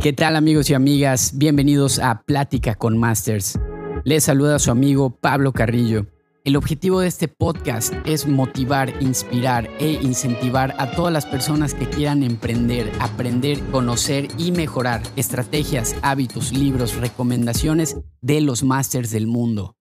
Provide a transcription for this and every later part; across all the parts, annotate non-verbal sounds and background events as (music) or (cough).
¿Qué tal amigos y amigas? Bienvenidos a Plática con Masters. Les saluda su amigo Pablo Carrillo. El objetivo de este podcast es motivar, inspirar e incentivar a todas las personas que quieran emprender, aprender, conocer y mejorar estrategias, hábitos, libros, recomendaciones de los masters del mundo.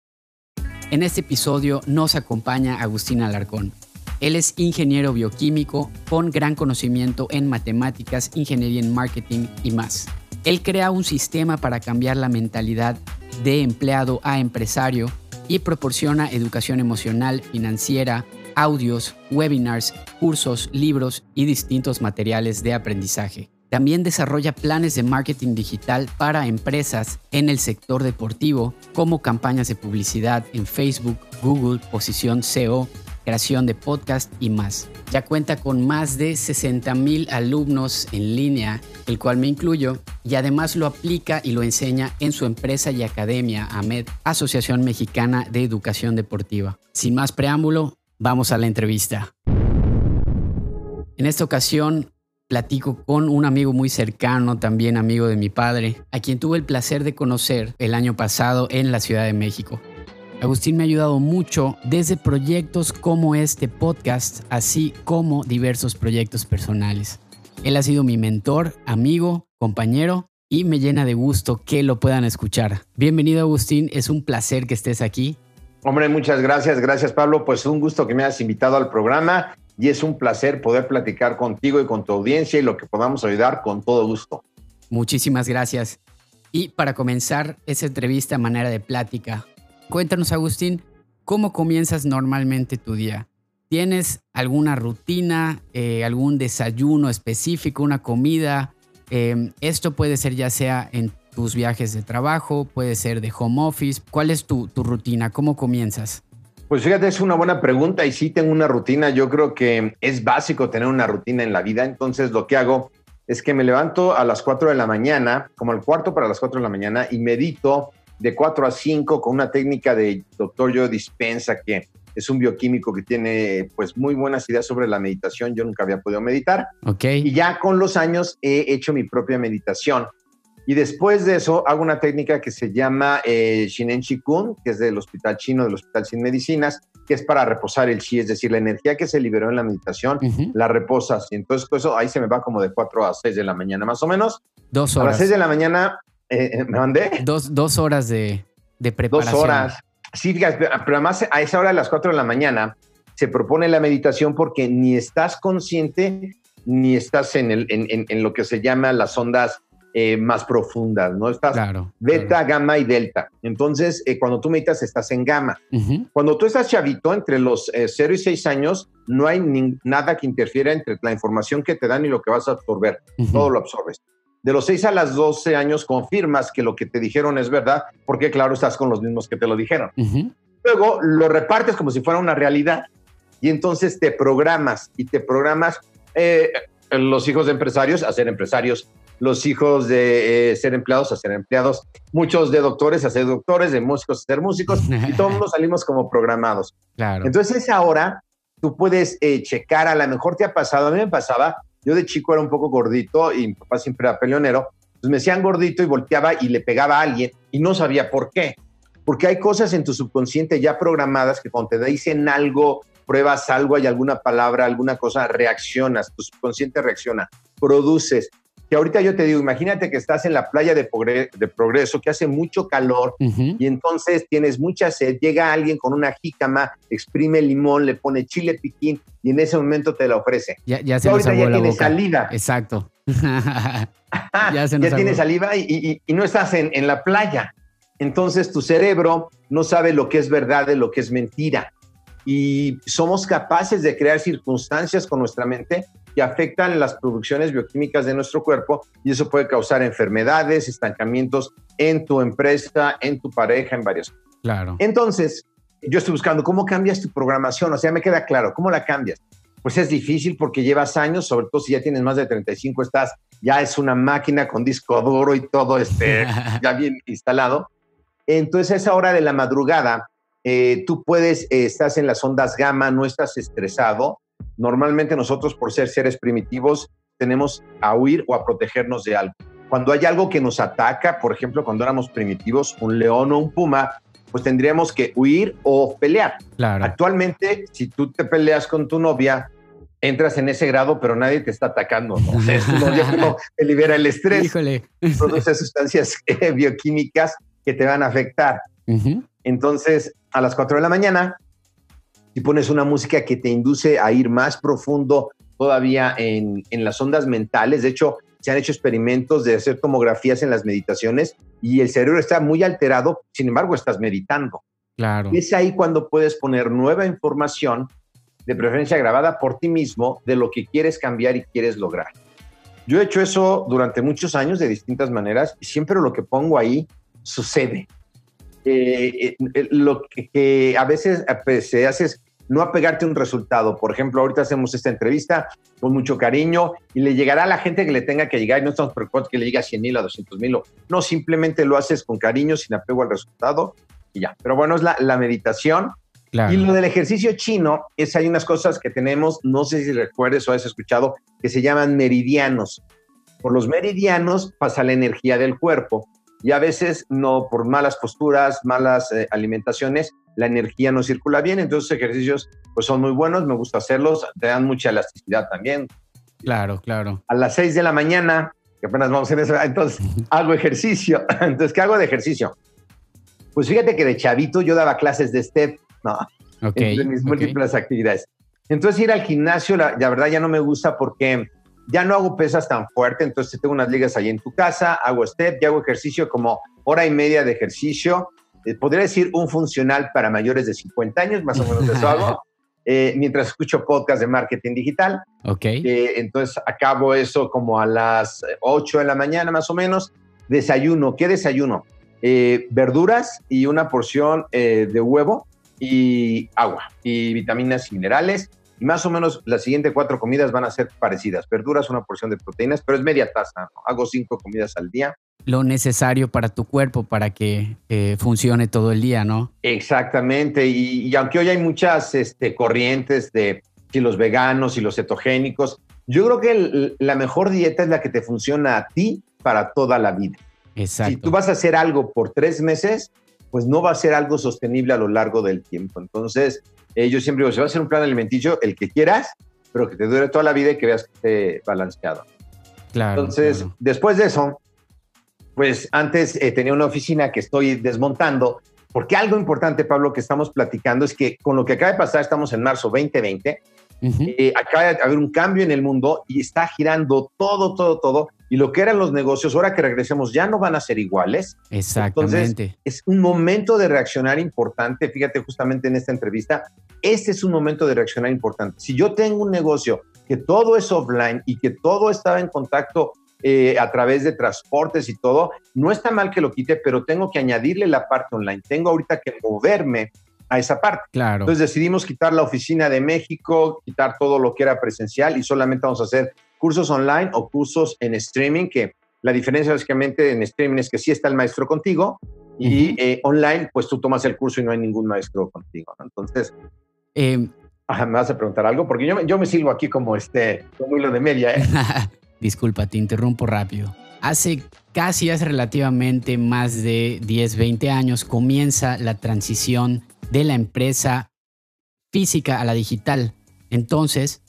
En este episodio nos acompaña Agustín Alarcón. Él es ingeniero bioquímico con gran conocimiento en matemáticas, ingeniería en marketing y más. Él crea un sistema para cambiar la mentalidad de empleado a empresario y proporciona educación emocional, financiera, audios, webinars, cursos, libros y distintos materiales de aprendizaje. También desarrolla planes de marketing digital para empresas en el sector deportivo, como campañas de publicidad en Facebook, Google, posición SEO, creación de podcast y más. Ya cuenta con más de 60 mil alumnos en línea, el cual me incluyo, y además lo aplica y lo enseña en su empresa y academia AMED, Asociación Mexicana de Educación Deportiva. Sin más preámbulo, vamos a la entrevista. En esta ocasión platico con un amigo muy cercano, también amigo de mi padre, a quien tuve el placer de conocer el año pasado en la Ciudad de México. Agustín me ha ayudado mucho desde proyectos como este podcast, así como diversos proyectos personales. Él ha sido mi mentor, amigo, compañero y me llena de gusto que lo puedan escuchar. Bienvenido Agustín, es un placer que estés aquí. Hombre, muchas gracias, gracias Pablo, pues un gusto que me hayas invitado al programa y es un placer poder platicar contigo y con tu audiencia y lo que podamos ayudar con todo gusto. Muchísimas gracias. Y para comenzar esa entrevista a manera de plática, Cuéntanos, Agustín, ¿cómo comienzas normalmente tu día? ¿Tienes alguna rutina, eh, algún desayuno específico, una comida? Em, esto puede ser ya sea en tus viajes de trabajo, puede ser de home office. ¿Cuál es tu, tu rutina? ¿Cómo comienzas? Pues fíjate, es una buena pregunta y sí tengo una rutina. Yo creo que es básico tener una rutina en la vida. Entonces lo que hago es que me levanto a las 4 de la mañana, como el cuarto para las 4 de la mañana, y medito de 4 a 5 con una técnica de doctor Joe Dispensa, que es un bioquímico que tiene pues muy buenas ideas sobre la meditación. Yo nunca había podido meditar. Okay. Y ya con los años he hecho mi propia meditación. Y después de eso hago una técnica que se llama eh, Shinen Chikun, que es del Hospital Chino, del Hospital Sin Medicinas, que es para reposar el chi, es decir, la energía que se liberó en la meditación, la reposas. Y entonces pues, eso ahí se me va como de 4 a 6 de la mañana más o menos. Dos horas. A las 6 de la mañana eh, eh, ¿Me mandé? Dos, dos horas de, de, preparación. Dos horas. Sí, pero además a esa hora de las cuatro de la mañana se propone la meditación porque ni estás consciente ni estás en, el, en, en, lo que se llama las ondas eh, más profundas, ¿no? Estás claro, beta, claro. gamma y delta. Entonces, eh, cuando tú meditas, estás en gamma. Uh -huh. Cuando tú estás chavito, entre los eh, 0 y 6 años, no hay nada que interfiera entre la información que te dan y lo que vas a absorber. Uh -huh. Todo lo absorbes de los 6 a las 12 años confirmas que lo que te dijeron es verdad, porque claro, estás con los mismos que te lo dijeron. Uh -huh. Luego lo repartes como si fuera una realidad y entonces te programas y te programas eh, los hijos de empresarios a ser empresarios, los hijos de eh, ser empleados a ser empleados, muchos de doctores a ser doctores, de músicos a ser músicos y todos nos salimos como programados. (laughs) Claro. Entonces esa hora tú puedes eh, checar, a lo mejor te ha pasado, a mí me pasaba, yo de chico era un poco gordito y mi papá siempre era peleonero. Pues me decían gordito y volteaba y le pegaba a alguien y no sabía por qué. Porque hay cosas en tu subconsciente ya programadas que cuando te dicen algo, pruebas algo, hay alguna palabra, alguna cosa, reaccionas, tu subconsciente reacciona, produces. Que ahorita yo te digo, imagínate que estás en la playa de, de Progreso, que hace mucho calor uh -huh. y entonces tienes mucha sed, llega alguien con una jícama, exprime limón, le pone chile piquín y en ese momento te la ofrece. Ya, ya se ahorita nos ya la tiene boca. saliva. Exacto. (laughs) ya (laughs) ya tiene saliva y, y, y, no estás en, en la playa. Entonces tu cerebro no sabe lo que es verdad de lo que es mentira. Y somos capaces de crear circunstancias con nuestra mente que afectan las producciones bioquímicas de nuestro cuerpo y eso puede causar enfermedades, estancamientos en tu empresa, en tu pareja, en varias cosas. Claro. Entonces, yo estoy buscando cómo cambias tu programación, o sea, me queda claro, ¿cómo la cambias? Pues es difícil porque llevas años, sobre todo si ya tienes más de 35, estás, ya es una máquina con disco duro y todo este, (laughs) ya bien instalado. Entonces, a esa hora de la madrugada, eh, tú puedes, eh, estás en las ondas gamma, no estás estresado. Normalmente nosotros, por ser seres primitivos, tenemos a huir o a protegernos de algo. Cuando hay algo que nos ataca, por ejemplo, cuando éramos primitivos, un león o un puma, pues tendríamos que huir o pelear. Actualmente, si tú te peleas con tu novia, entras en ese grado, pero nadie te está atacando. ¿no? O (laughs) te libera el estrés, Híjole. (laughs) produce sustancias eh, bioquímicas que te van a afectar. Entonces, a las 4 de la mañana, si pones una música que te induce a ir más profundo todavía en, en las ondas mentales, de hecho, se han hecho experimentos de hacer tomografías en las meditaciones y el cerebro está muy alterado, sin embargo, estás meditando. Claro. es ahí cuando puedes poner nueva información, de preferencia grabada por ti mismo, de lo que quieres cambiar y quieres lograr. Yo he hecho eso durante muchos años de distintas maneras y siempre lo que pongo ahí sucede. Eh, eh, lo que, a veces pues, se hace es no apegarte a un resultado. Por ejemplo, ahorita hacemos esta entrevista con mucho cariño y le llegará a la gente que le tenga que llegar y no estamos preocupados que le llegue a 100 mil, a 200 mil. No, simplemente lo haces con cariño, sin apego al resultado y ya. Pero bueno, es la, la meditación. Y lo del ejercicio chino es hay unas cosas que tenemos, no sé si recuerdes o has escuchado, que se llaman meridianos. Por los meridianos pasa la energía del cuerpo y a veces no por malas posturas, malas eh, alimentaciones, la energía no circula bien, entonces ejercicios pues son muy buenos, me gusta hacerlos, te dan mucha elasticidad también. Claro, claro. A las 6 de la mañana, que apenas vamos en eso, entonces (laughs) hago ejercicio. (laughs) Entonces, ¿qué hago de ejercicio? Pues fíjate que de chavito yo daba clases de step, no, okay, entre mis múltiples actividades. Entonces ir al gimnasio, la, la, verdad ya no me gusta porque ya no hago pesas tan fuerte, entonces tengo unas ligas ahí en tu casa, hago step, y hago ejercicio como hora y media de ejercicio, eh, podría decir un funcional para mayores de 50 años, más o menos eso hago, (laughs) eh, mientras escucho podcast de marketing digital. Ok. Eh, entonces acabo eso como a las 8 de la mañana más o menos. Desayuno, ¿qué desayuno? verduras y una porción de huevo y agua y vitaminas y minerales. Y más o menos las siguientes cuatro comidas van a ser parecidas. Verduras, una porción de proteínas, pero es media taza. Hago cinco comidas al día lo necesario para tu cuerpo para que funcione todo el día, ¿no? Exactamente. Y, aunque hoy hay muchas este, corrientes de si los veganos y los cetogénicos, yo creo que la mejor dieta es la que te funciona a ti para toda la vida. Exacto. Si tú vas a hacer algo por tres meses, pues no va a ser algo sostenible a lo largo del tiempo. Entonces, eh, yo siempre digo, si va a ser un plan alimenticio, el que quieras, pero que te dure toda la vida y que veas que esté balanceado. Claro. Entonces, después de eso, pues antes eh, tenía una oficina que estoy desmontando, porque algo importante, Pablo, que estamos platicando es que con lo que acaba de pasar, estamos en marzo 2020, eh, acaba de haber un cambio en el mundo y está girando todo, todo, todo. Y lo que eran los negocios, ahora que regresemos, ya no van a ser iguales. Exactamente. Entonces, es un momento de reaccionar importante. Fíjate, justamente en esta entrevista, este es un momento de reaccionar importante. Si yo tengo un negocio que todo es offline y que todo estaba en contacto eh, a través de transportes y todo, no está mal que lo quite, pero tengo que añadirle la parte online. Tengo ahorita que moverme a esa parte. Claro. Entonces decidimos quitar la oficina de México, quitar todo lo que era presencial y solamente vamos a hacer cursos online o cursos en streaming, que la diferencia básicamente en streaming es que sí está el maestro contigo y eh, online pues tú tomas el curso y no hay ningún maestro contigo. Entonces, eh, me vas a preguntar algo porque yo, yo me silbo aquí como este, como hilo de media. ¿eh? (laughs) Disculpa, te interrumpo rápido. Hace casi, hace relativamente más de 10, 20 años comienza la transición de la empresa física a la digital. Entonces,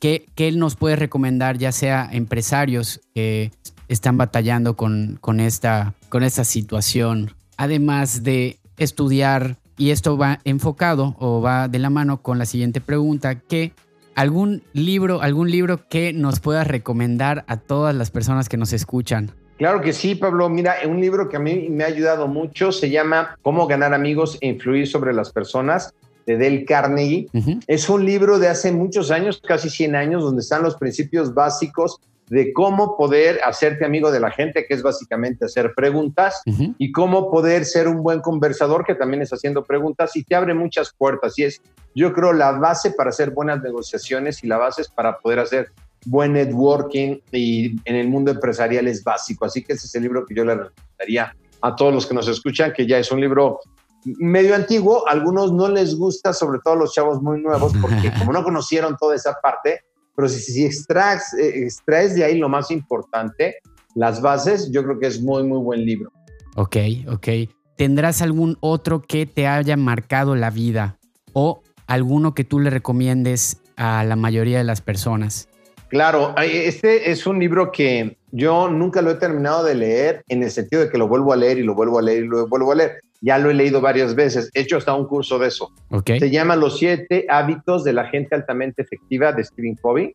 ¿qué, qué nos puede recomendar ya sea empresarios que están batallando con, con, esta, con situación? Además de estudiar, y esto va enfocado o va de la mano con la siguiente pregunta, que ¿Algún libro, algún libro que nos puedas recomendar a todas las personas que nos escuchan? Claro que sí, Pablo. Mira, un libro que a mí me ha ayudado mucho se llama Cómo ganar amigos e influir sobre las personas de Dale Carnegie. Es un libro de hace muchos años, casi 100 años, donde están los principios básicos de cómo poder hacerte amigo de la gente, que es básicamente hacer preguntas, y cómo poder ser un buen conversador, que también es haciendo preguntas, y te abre muchas puertas. Y es, yo creo, la base para hacer buenas negociaciones y la base es para poder hacer buen networking y en el mundo empresarial es básico. Así que ese es el libro que yo le recomendaría a todos los que nos escuchan, que ya es un libro medio antiguo, algunos no les gusta, sobre todo los chavos muy nuevos, porque (laughs) como no conocieron toda esa parte, pero si, si extraes, eh, extraes de ahí lo más importante, las bases, yo creo que es muy, muy buen libro. Ok, ok. ¿Tendrás algún otro que te haya marcado la vida o alguno que tú le recomiendes a la mayoría de las personas? Claro, este es un libro que yo nunca lo he terminado de leer en el sentido de que lo vuelvo a leer y lo vuelvo a leer y lo vuelvo a leer. Ya lo he leído varias veces, he hecho hasta un curso de eso. Okay. Se llama Los siete hábitos de la gente altamente efectiva de Stephen Covey,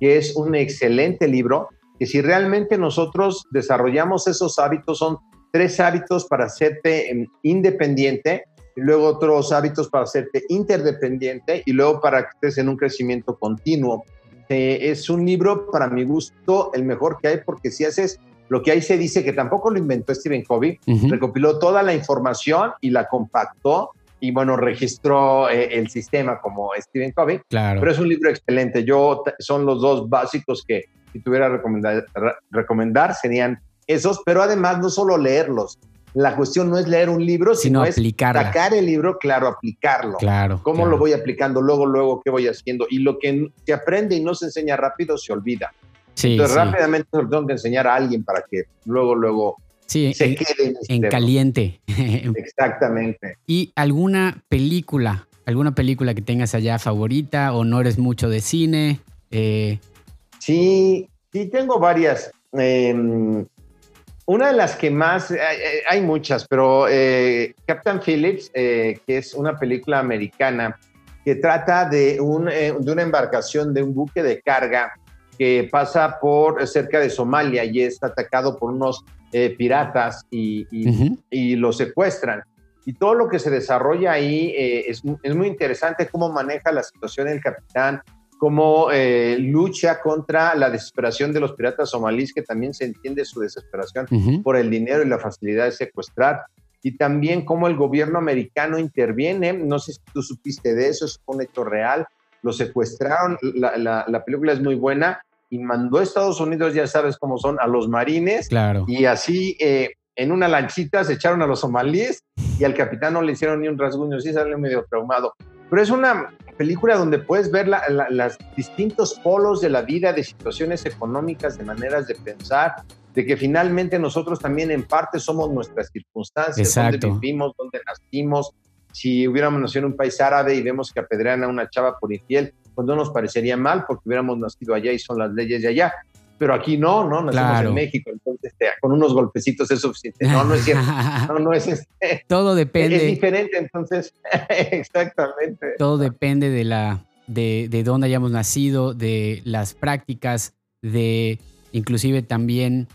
que es un excelente libro que si realmente nosotros desarrollamos esos hábitos, son tres hábitos para hacerte em, independiente, y luego otros hábitos para hacerte interdependiente y luego para que estés en un crecimiento continuo. Eh, es un libro, para mi gusto, el mejor que hay porque si haces lo que ahí se dice que tampoco lo inventó Stephen Covey, recopiló toda la información y la compactó y bueno, registró eh, el sistema como Stephen Covey. Claro. Pero es un libro excelente. Yo son los dos básicos que si tuviera recomendar, recomendar serían esos, pero además no solo leerlos. La cuestión no es leer un libro, sino, es sacar el libro, claro, aplicarlo. Claro. ¿Cómo lo voy aplicando? Luego, luego, ¿qué voy haciendo? Y lo que se aprende y no se enseña rápido se olvida. Sí, Entonces, rápidamente lo tengo que enseñar a alguien para que luego, luego sí, se en, quede en caliente. (laughs) Exactamente. ¿Y alguna película, alguna película que tengas allá favorita o no eres mucho de cine? Eh, Sí, sí, tengo varias. Eh, una de las que más, hay, hay muchas, pero eh, Captain Phillips, eh, que es una película americana que trata de, un, eh, de una embarcación, de un buque de carga que pasa por cerca de Somalia y es atacado por unos eh, piratas y, y, uh -huh. y, lo secuestran. Y todo lo que se desarrolla ahí eh, es, es, muy interesante, cómo maneja la situación el capitán, cómo eh, lucha contra la desesperación de los piratas somalíes, que también se entiende su desesperación uh -huh. por el dinero y la facilidad de secuestrar. Y también cómo el gobierno americano interviene, no sé si tú supiste de eso, es un hecho real, lo secuestraron, la, la, la película es muy buena, y mandó a Estados Unidos, ya sabes cómo son, a los marines. Claro. Y así eh, en una lanchita se echaron a los somalíes y al capitán no le hicieron ni un rasguño, sí salió medio traumado. Pero es una película donde puedes ver la, la, los distintos polos de la vida, de situaciones económicas, de maneras de pensar, de que finalmente nosotros también en parte somos nuestras circunstancias, Exacto. donde vivimos, donde nacimos. Si hubiéramos nacido en un país árabe y vemos que apedrean a una chava por infiel, pues no nos parecería mal porque hubiéramos nacido allá y son las leyes de allá. Pero aquí no, ¿no? Nacimos claro. en México, entonces este, con unos golpecitos es suficiente. No, no es cierto. (laughs) No, no es este. Todo depende. Es diferente, entonces, (laughs) exactamente. Todo depende de la, de, de dónde hayamos nacido, de las prácticas, de inclusive también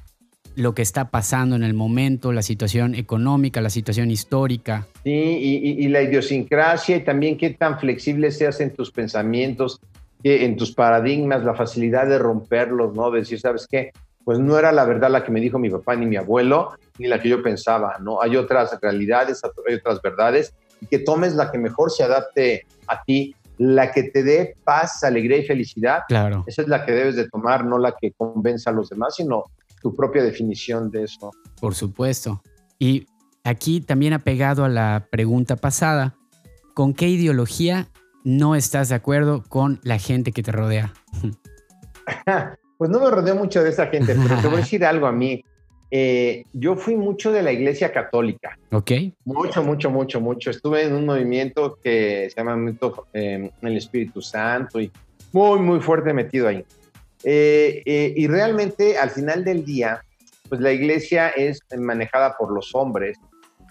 lo que está pasando en el momento, la situación económica, la situación histórica. Sí, y, y, la idiosincrasia y también qué tan flexible seas en tus pensamientos, en tus paradigmas, la facilidad de romperlos, ¿no? De decir, ¿sabes qué? Pues no era la verdad la que me dijo mi papá ni mi abuelo, ni la que yo pensaba, ¿no? Hay otras realidades, hay otras verdades, y que tomes la que mejor se adapte a ti, la que te dé paz, alegría y felicidad. Claro. Esa es la que debes de tomar, no la que convenza a los demás, sino tu propia definición de eso. Por supuesto. Y aquí también apegado a la pregunta pasada, ¿con qué ideología no estás de acuerdo con la gente que te rodea? (laughs) pues no me rodeo mucho de esa gente, pero te voy a decir (laughs) algo a mí. Eh, yo fui mucho de la iglesia católica. Ok. Mucho, mucho, mucho, mucho. Estuve en un movimiento que se llama eh, el Espíritu Santo y muy, muy fuerte metido ahí. Eh, y realmente al final del día, pues la iglesia es manejada por los hombres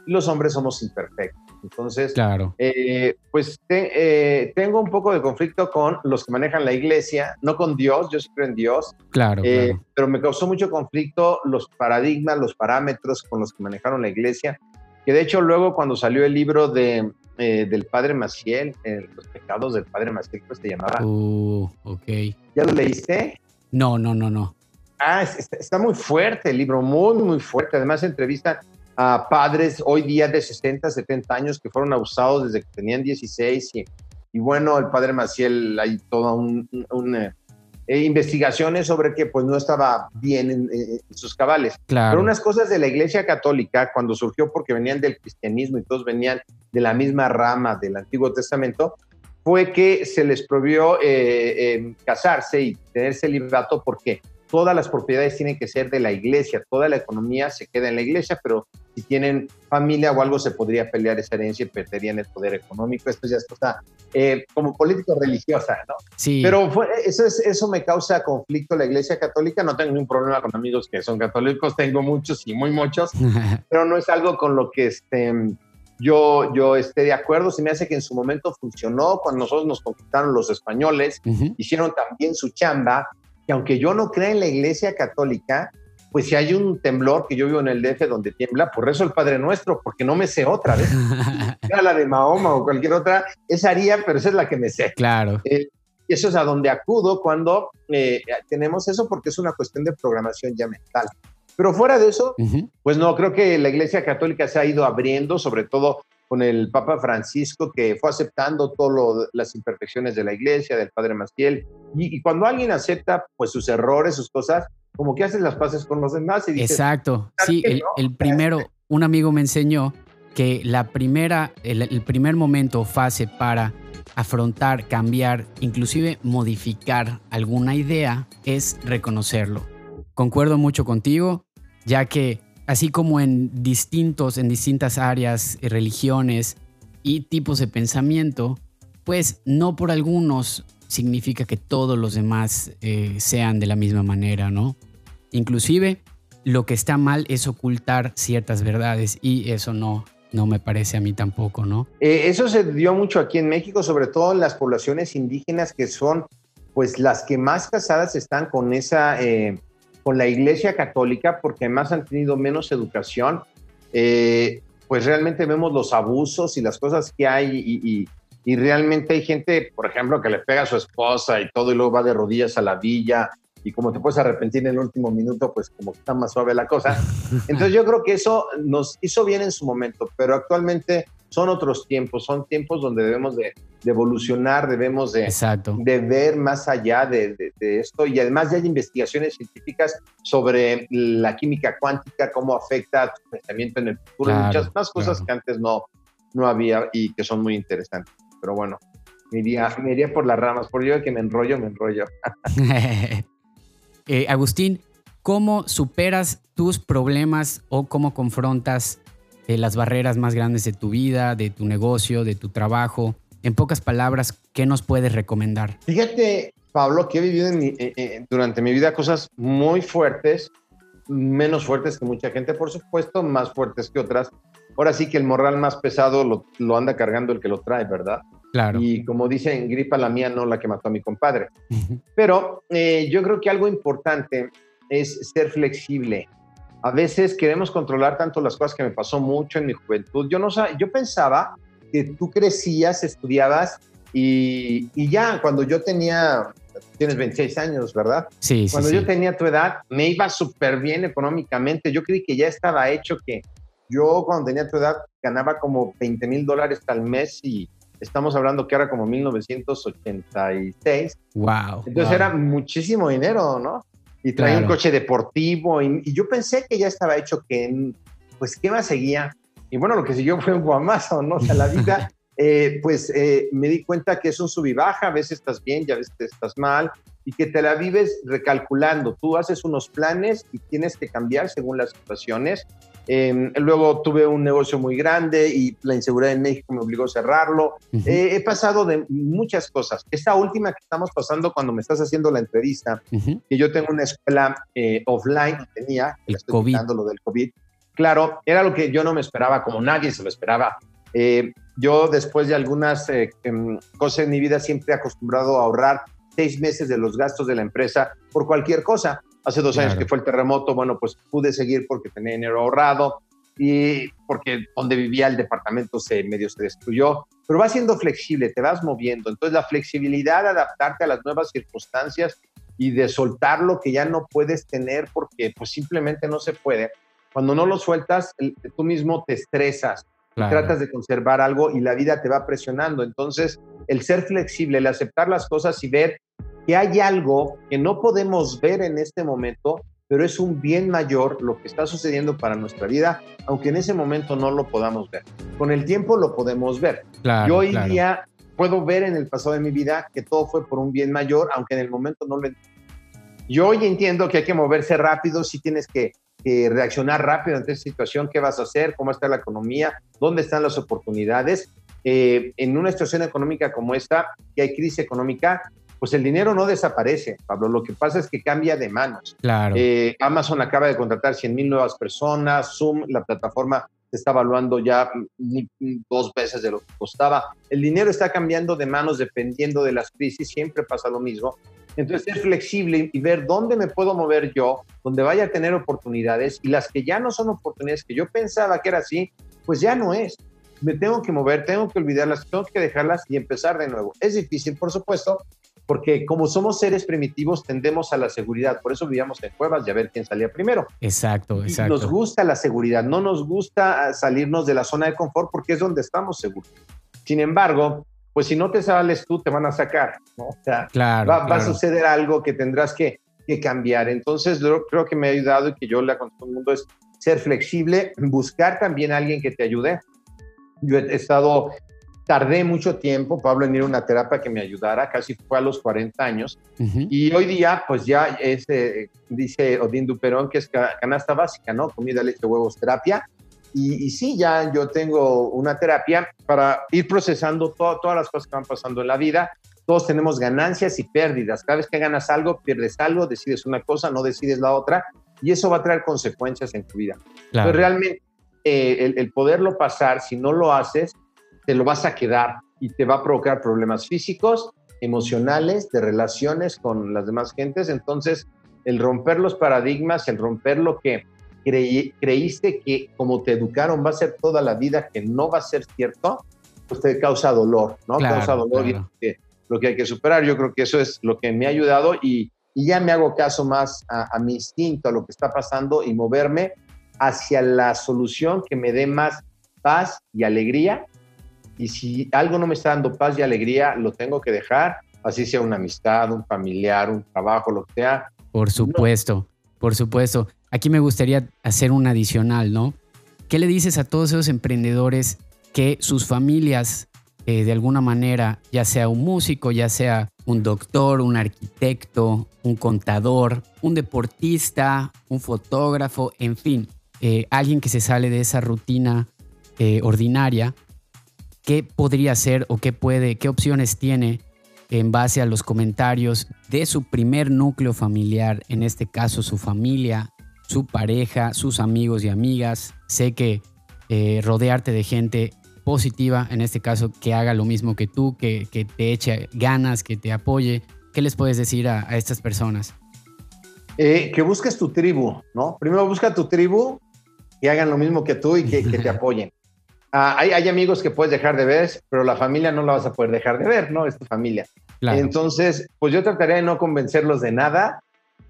y los hombres somos imperfectos. Entonces, claro. eh, pues te, tengo un poco de conflicto con los que manejan la iglesia, no con Dios, yo sí creo en Dios. Claro, eh, claro. Pero me causó mucho conflicto los paradigmas, los parámetros con los que manejaron la iglesia. Que de hecho luego cuando salió el libro de, eh, del padre Maciel, eh, Los pecados del padre Maciel, pues se llamaba. Uh, ok. ¿Ya lo leíste? No, no, no, no. Ah, está, está, muy fuerte el libro, muy, muy fuerte. Además, entrevista a padres hoy día de 60, 70 años que fueron abusados desde que tenían 16. Y, y bueno, el padre Maciel, hay toda un, un, un eh, investigaciones sobre que pues no estaba bien en, en, sus cabales. Claro. Pero unas cosas de la iglesia católica, cuando surgió porque venían del cristianismo y todos venían de la misma rama del Antiguo Testamento, fue que se les prohibió eh, casarse y tener celibato porque todas las propiedades tienen que ser de la iglesia, toda la economía se queda en la iglesia, pero si tienen familia o algo se podría pelear esa herencia y perderían el poder económico. Esto ya es cosa eh, como político religiosa, ¿no? Sí. Pero eso, es, eso me causa conflicto la iglesia católica. No tengo ningún problema con amigos que son católicos, (laughs) tengo muchos y muy muchos, (laughs) pero no es algo con lo que este, yo, yo esté de acuerdo. Se me hace que en su momento funcionó cuando nosotros nos conquistaron los españoles, hicieron también su chamba que aunque yo no crea en la iglesia católica, pues si hay un temblor que yo vivo en el DF donde tiembla, por eso el Padre Nuestro, porque no me sé otra vez. (laughs) Era la de Mahoma o cualquier otra, esa haría, pero esa es la que me sé. Claro. Eh, eso es a donde acudo cuando eh, tenemos eso, porque es una cuestión de programación ya mental. Pero fuera de eso, pues no, creo que la Iglesia Católica se ha ido abriendo, sobre todo con el Papa Francisco, que fue aceptando todas las imperfecciones de la iglesia, del Padre Mastiel. Y, cuando alguien acepta pues sus errores, sus cosas, como que haces las paces con los demás. Y Exacto. Sí, el, primero, un amigo me enseñó que la primera, el, el primer momento o fase para afrontar, cambiar, inclusive modificar alguna idea es reconocerlo. Concuerdo mucho contigo, ya que así como en distintos, en distintas áreas, eh, religiones y tipos de pensamiento, pues no por algunos significa que todos los demás eh, sean de la misma manera, ¿no? Inclusive lo que está mal es ocultar ciertas verdades y eso no, no me parece a mí tampoco, ¿no? Eh, eso se dio mucho aquí en México, sobre todo en las poblaciones indígenas que son pues las que más casadas están con esa con la Iglesia Católica, porque además han tenido menos educación, eh, pues realmente vemos los abusos y las cosas que hay y, y, realmente hay gente, por ejemplo, que le pega a su esposa y todo y luego va de rodillas a la villa y como te puedes arrepentir en el último minuto, pues como que está más suave la cosa. (laughs) Entonces yo creo que eso nos hizo bien en su momento, pero actualmente son otros tiempos, son tiempos donde debemos de, evolucionar, debemos de, de, ver más allá de, esto y además ya hay investigaciones científicas sobre la química cuántica, cómo afecta tu pensamiento en el futuro y muchas más cosas que antes no, no había y que son muy interesantes. Pero bueno, me iría, me iría por las ramas, por yo que me enrollo, me enrollo. (laughs) (laughs) Eh, Agustín, ¿cómo superas tus problemas o cómo confrontas eh, las barreras más grandes de tu vida, de tu negocio, de tu trabajo. En pocas palabras, ¿qué nos puedes recomendar? Fíjate, Pablo, que he vivido eh, eh, durante mi vida cosas muy fuertes, menos fuertes que mucha gente, por supuesto, más fuertes que otras. Ahora sí que el morral más pesado lo, anda cargando el que lo trae, ¿verdad? Claro. Y como dicen, gripa la mía, no la que mató a mi compadre. Pero yo creo que algo importante es ser flexible a veces queremos controlar tanto las cosas que me pasó mucho en mi juventud. Yo no yo pensaba que tú crecías, estudiabas y, ya cuando yo tenía, tienes 26 años, ¿verdad? Sí, Cuando sí, yo tenía tu edad, me iba súper bien económicamente. Yo creí que ya estaba hecho que yo cuando tenía tu edad ganaba como 20 mil dólares al mes y estamos hablando que era como 1986. Wow. Entonces era muchísimo dinero, ¿no? Y traía un coche deportivo y, yo pensé que ya estaba hecho que, pues, ¿qué más seguía? Y bueno, lo que siguió (laughs) fue un guamazo, ¿no? O sea, la vida, (laughs) eh, pues eh, me di cuenta que es un sub y baja, a veces estás bien, ya a veces estás mal, y que te la vives recalculando. Tú haces unos planes y tienes que cambiar según las situaciones. Em, luego tuve un negocio muy grande y la inseguridad en México me obligó a cerrarlo. Eh, he pasado de muchas cosas. Esta última que estamos pasando cuando me estás haciendo la entrevista, que yo tengo una escuela eh, offline, tenía, el COVID. lo del COVID. Claro, era lo que yo no me esperaba, como nadie se lo esperaba. Eh, yo después de algunas em, cosas en mi vida siempre he acostumbrado a ahorrar seis meses de los gastos de la empresa por cualquier cosa. Hace dos años que fue el terremoto, bueno, pues pude seguir porque tenía dinero ahorrado y porque donde vivía el departamento se medio se destruyó, pero va siendo flexible, te vas moviendo. Entonces la flexibilidad de adaptarte a las nuevas circunstancias y de soltar lo que ya no puedes tener porque pues simplemente no se puede. Cuando no lo sueltas, tú mismo te estresas, tratas de conservar algo y la vida te va presionando. Entonces, el ser flexible, el aceptar las cosas y ver que hay algo que no podemos ver en este momento, pero es un bien mayor lo que está sucediendo para nuestra vida, aunque en ese momento no lo podamos ver. Con el tiempo lo podemos ver. Yo hoy día puedo ver en el pasado de mi vida que todo fue por un bien mayor, aunque en el momento no lo Yo hoy entiendo que hay que moverse rápido, si tienes que, reaccionar rápido ante esa situación, qué vas a hacer, cómo está la economía, dónde están las oportunidades. Eh, en una situación económica como esta, que hay crisis económica, pues el dinero no desaparece, Pablo. Lo que pasa es que cambia de manos. Claro. Eh, Amazon acaba de contratar 100 mil nuevas personas, Zoom, la plataforma se está evaluando ya dos veces de lo que costaba. El dinero está cambiando de manos dependiendo de las crisis, siempre pasa lo mismo. Entonces, ser flexible y ver dónde me puedo mover yo, donde vaya a tener oportunidades y las que ya no son oportunidades que yo pensaba que era así, pues ya no es. Me tengo que mover, tengo que olvidarlas, tengo que dejarlas y empezar de nuevo. Es difícil, por supuesto, porque como somos seres primitivos tendemos a la seguridad, por eso vivíamos en cuevas y a ver quién salía primero. Exacto, exacto. nos gusta la seguridad, no nos gusta salirnos de la zona de confort porque es donde estamos seguros. Sin embargo, pues si no te sales tú, te van a sacar, ¿no? O sea, claro, va, a suceder algo que tendrás que, que cambiar. Entonces, yo creo que me ha ayudado y que yo le aconsejo a todo el mundo es ser flexible, buscar también a alguien que te ayude. Yo he estado Tardé mucho tiempo, Pablo, en ir a una terapia que me ayudara, casi fue a los 40 años. Y hoy día, pues ya es, eh, dice Odín Duperón, que es canasta básica, ¿no? Comida, leche, huevos, terapia. Y, sí, ya yo tengo una terapia para ir procesando todas las cosas que van pasando en la vida. Todos tenemos ganancias y pérdidas. Cada vez que ganas algo, pierdes algo, decides una cosa, no decides la otra. Y eso va a traer consecuencias en tu vida. Claro. Pero realmente eh, el, el poderlo pasar, si no lo haces, te lo vas a quedar y te va a provocar problemas físicos, emocionales, de relaciones con las demás gentes. Entonces, el romper los paradigmas, el romper lo que creíste que como te educaron va a ser toda la vida, que no va a ser cierto, pues te causa dolor, ¿no? causa dolor y lo que hay que superar. Yo creo que eso es lo que me ha ayudado y, ya me hago caso más a, a mi instinto, a lo que está pasando y moverme hacia la solución que me dé más paz y alegría y si algo no me está dando paz y alegría, lo tengo que dejar, así sea una amistad, un familiar, un trabajo, lo que sea. Por supuesto, por supuesto. Aquí me gustaría hacer un adicional, ¿no? ¿Qué le dices a todos esos emprendedores que sus familias, eh, de alguna manera, ya sea un músico, ya sea un doctor, un arquitecto, un contador, un deportista, un fotógrafo, en fin, eh, alguien que se sale de esa rutina eh, ordinaria, qué podría ser o qué puede, qué opciones tiene en base a los comentarios de su primer núcleo familiar, en este caso su familia, su pareja, sus amigos y amigas. Sé que eh, rodearte de gente positiva, en este caso que haga lo mismo que tú, que, te eche ganas, que te apoye. ¿Qué les puedes decir a, estas personas? Eh, que busques tu tribu, ¿no? Primero busca tu tribu, que hagan lo mismo que tú y que te (laughs) apoyen. Ah, hay, amigos que puedes dejar de ver, pero la familia no la vas a poder dejar de ver, ¿no? Es tu familia. Entonces, pues yo trataría de no convencerlos de nada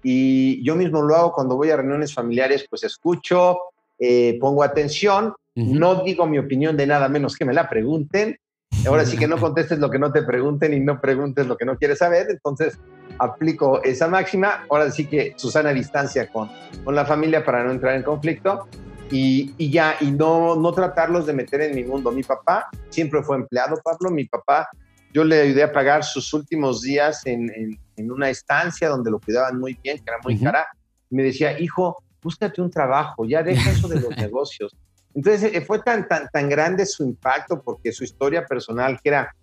y yo mismo lo hago cuando voy a reuniones familiares, pues escucho, eh, pongo atención, no digo mi opinión de nada menos que me la pregunten. Ahora sí que no (laughs) contestes lo que no te pregunten y no preguntes lo que no quieres saber. Entonces, aplico esa máxima. Ahora sí que Susana distancia con, con la familia para no entrar en conflicto y, ya, y no, no tratarlos de meter en mi mundo. Mi papá siempre fue empleado, Pablo, mi papá, yo le ayudé a pagar sus últimos días en, en, una estancia donde lo cuidaban muy bien, que era muy cara, y me decía, hijo, búscate un trabajo, ya deja eso de los (laughs) negocios. Entonces eh, fue tan, tan, tan grande su impacto porque su historia personal, que era